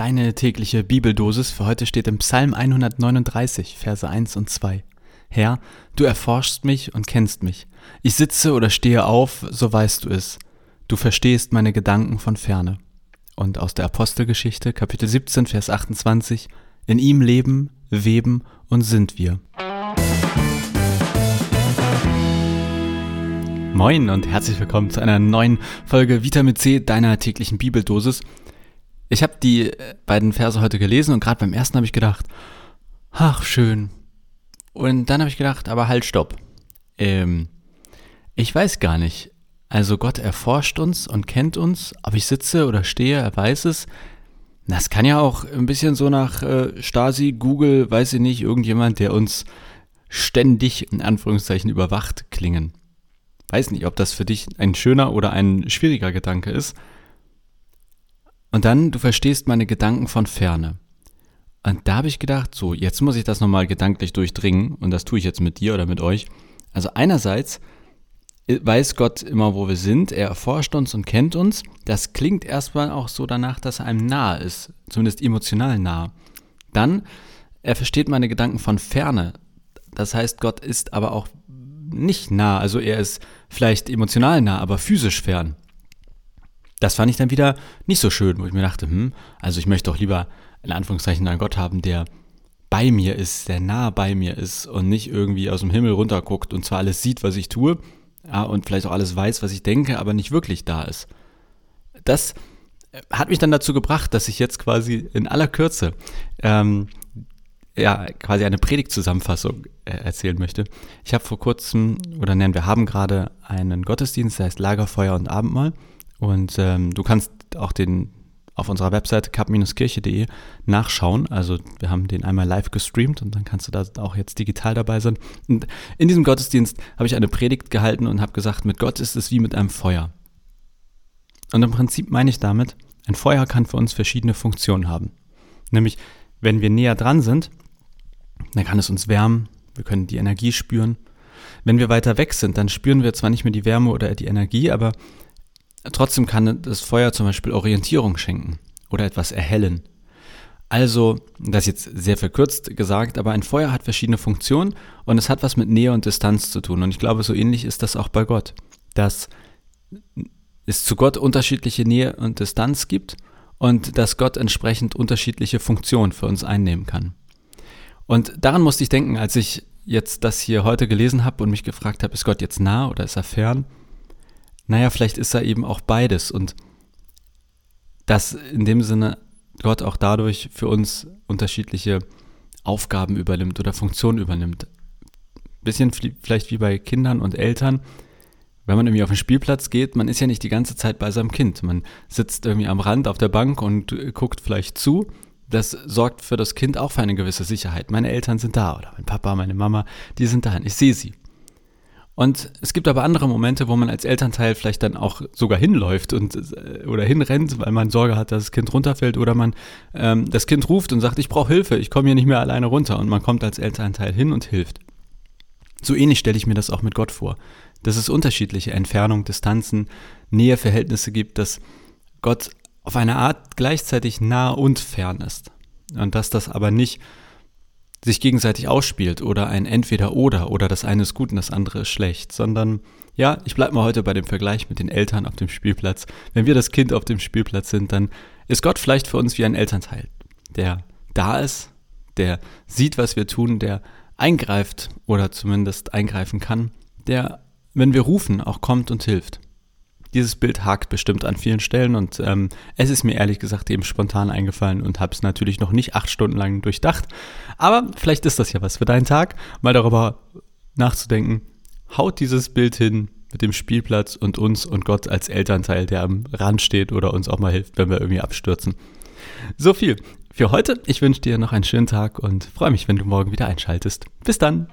Deine tägliche Bibeldosis für heute steht im Psalm 139, Verse 1 und 2. Herr, du erforschst mich und kennst mich. Ich sitze oder stehe auf, so weißt du es. Du verstehst meine Gedanken von ferne. Und aus der Apostelgeschichte, Kapitel 17, Vers 28. In ihm leben, weben und sind wir. Moin und herzlich willkommen zu einer neuen Folge Vitamin C deiner täglichen Bibeldosis. Ich habe die äh, beiden Verse heute gelesen und gerade beim ersten habe ich gedacht, ach schön. Und dann habe ich gedacht, aber halt, stopp. Ähm, ich weiß gar nicht. Also Gott erforscht uns und kennt uns, ob ich sitze oder stehe, er weiß es. Das kann ja auch ein bisschen so nach äh, Stasi, Google, weiß ich nicht, irgendjemand, der uns ständig in Anführungszeichen überwacht klingen. Weiß nicht, ob das für dich ein schöner oder ein schwieriger Gedanke ist. Und dann, du verstehst meine Gedanken von ferne. Und da habe ich gedacht, so, jetzt muss ich das nochmal gedanklich durchdringen und das tue ich jetzt mit dir oder mit euch. Also einerseits weiß Gott immer, wo wir sind, er erforscht uns und kennt uns. Das klingt erstmal auch so danach, dass er einem nahe ist, zumindest emotional nahe. Dann, er versteht meine Gedanken von ferne. Das heißt, Gott ist aber auch nicht nah, also er ist vielleicht emotional nah, aber physisch fern das fand ich dann wieder nicht so schön, wo ich mir dachte, hm, also ich möchte doch lieber in Anführungszeichen einen Gott haben, der bei mir ist, der nah bei mir ist und nicht irgendwie aus dem Himmel runterguckt und zwar alles sieht, was ich tue, ja, und vielleicht auch alles weiß, was ich denke, aber nicht wirklich da ist. Das äh, hat mich dann dazu gebracht, dass ich jetzt quasi in aller Kürze ähm, ja, quasi eine Predigtzusammenfassung äh, erzählen möchte. Ich habe vor kurzem, oder nennen wir haben gerade einen Gottesdienst, der heißt Lagerfeuer und Abendmahl. Und ähm, du kannst auch den auf unserer Website cup-kirche.de nachschauen. Also wir haben den einmal live gestreamt und dann kannst du da auch jetzt digital dabei sein. Und in diesem Gottesdienst habe ich eine Predigt gehalten und habe gesagt, mit Gott ist es wie mit einem Feuer. Und im Prinzip meine ich damit, ein Feuer kann für uns verschiedene Funktionen haben. Nämlich, wenn wir näher dran sind, dann kann es uns wärmen, wir können die Energie spüren. Wenn wir weiter weg sind, dann spüren wir zwar nicht mehr die Wärme oder die Energie, aber Trotzdem kann das Feuer zum Beispiel Orientierung schenken oder etwas erhellen. Also, das ist jetzt sehr verkürzt gesagt, aber ein Feuer hat verschiedene Funktionen und es hat was mit Nähe und Distanz zu tun. Und ich glaube, so ähnlich ist das auch bei Gott, dass es zu Gott unterschiedliche Nähe und Distanz gibt und dass Gott entsprechend unterschiedliche Funktionen für uns einnehmen kann. Und daran musste ich denken, als ich jetzt das hier heute gelesen habe und mich gefragt habe, ist Gott jetzt nah oder ist er fern? Naja, vielleicht ist er eben auch beides und dass in dem Sinne Gott auch dadurch für uns unterschiedliche Aufgaben übernimmt oder Funktionen übernimmt. Bisschen vielleicht wie bei Kindern und Eltern, wenn man irgendwie auf den Spielplatz geht, man ist ja nicht die ganze Zeit bei seinem Kind. Man sitzt irgendwie am Rand auf der Bank und guckt vielleicht zu. Das sorgt für das Kind auch für eine gewisse Sicherheit. Meine Eltern sind da oder mein Papa, meine Mama, die sind da. Ich sehe sie. Und es gibt aber andere Momente, wo man als Elternteil vielleicht dann auch sogar hinläuft und äh, oder hinrennt, weil man Sorge hat, dass das Kind runterfällt oder man ähm, das Kind ruft und sagt, ich brauche Hilfe, ich komme hier nicht mehr alleine runter und man kommt als Elternteil hin und hilft. So ähnlich stelle ich mir das auch mit Gott vor, dass es unterschiedliche Entfernungen, Distanzen, Näheverhältnisse gibt, dass Gott auf eine Art gleichzeitig nah und fern ist und dass das aber nicht sich gegenseitig ausspielt oder ein Entweder-Oder oder das eine ist gut und das andere ist schlecht, sondern ja, ich bleibe mal heute bei dem Vergleich mit den Eltern auf dem Spielplatz. Wenn wir das Kind auf dem Spielplatz sind, dann ist Gott vielleicht für uns wie ein Elternteil, der da ist, der sieht, was wir tun, der eingreift oder zumindest eingreifen kann, der, wenn wir rufen, auch kommt und hilft. Dieses Bild hakt bestimmt an vielen Stellen und ähm, es ist mir ehrlich gesagt eben spontan eingefallen und habe es natürlich noch nicht acht Stunden lang durchdacht. Aber vielleicht ist das ja was für deinen Tag, mal darüber nachzudenken. Haut dieses Bild hin mit dem Spielplatz und uns und Gott als Elternteil, der am Rand steht oder uns auch mal hilft, wenn wir irgendwie abstürzen. So viel für heute. Ich wünsche dir noch einen schönen Tag und freue mich, wenn du morgen wieder einschaltest. Bis dann.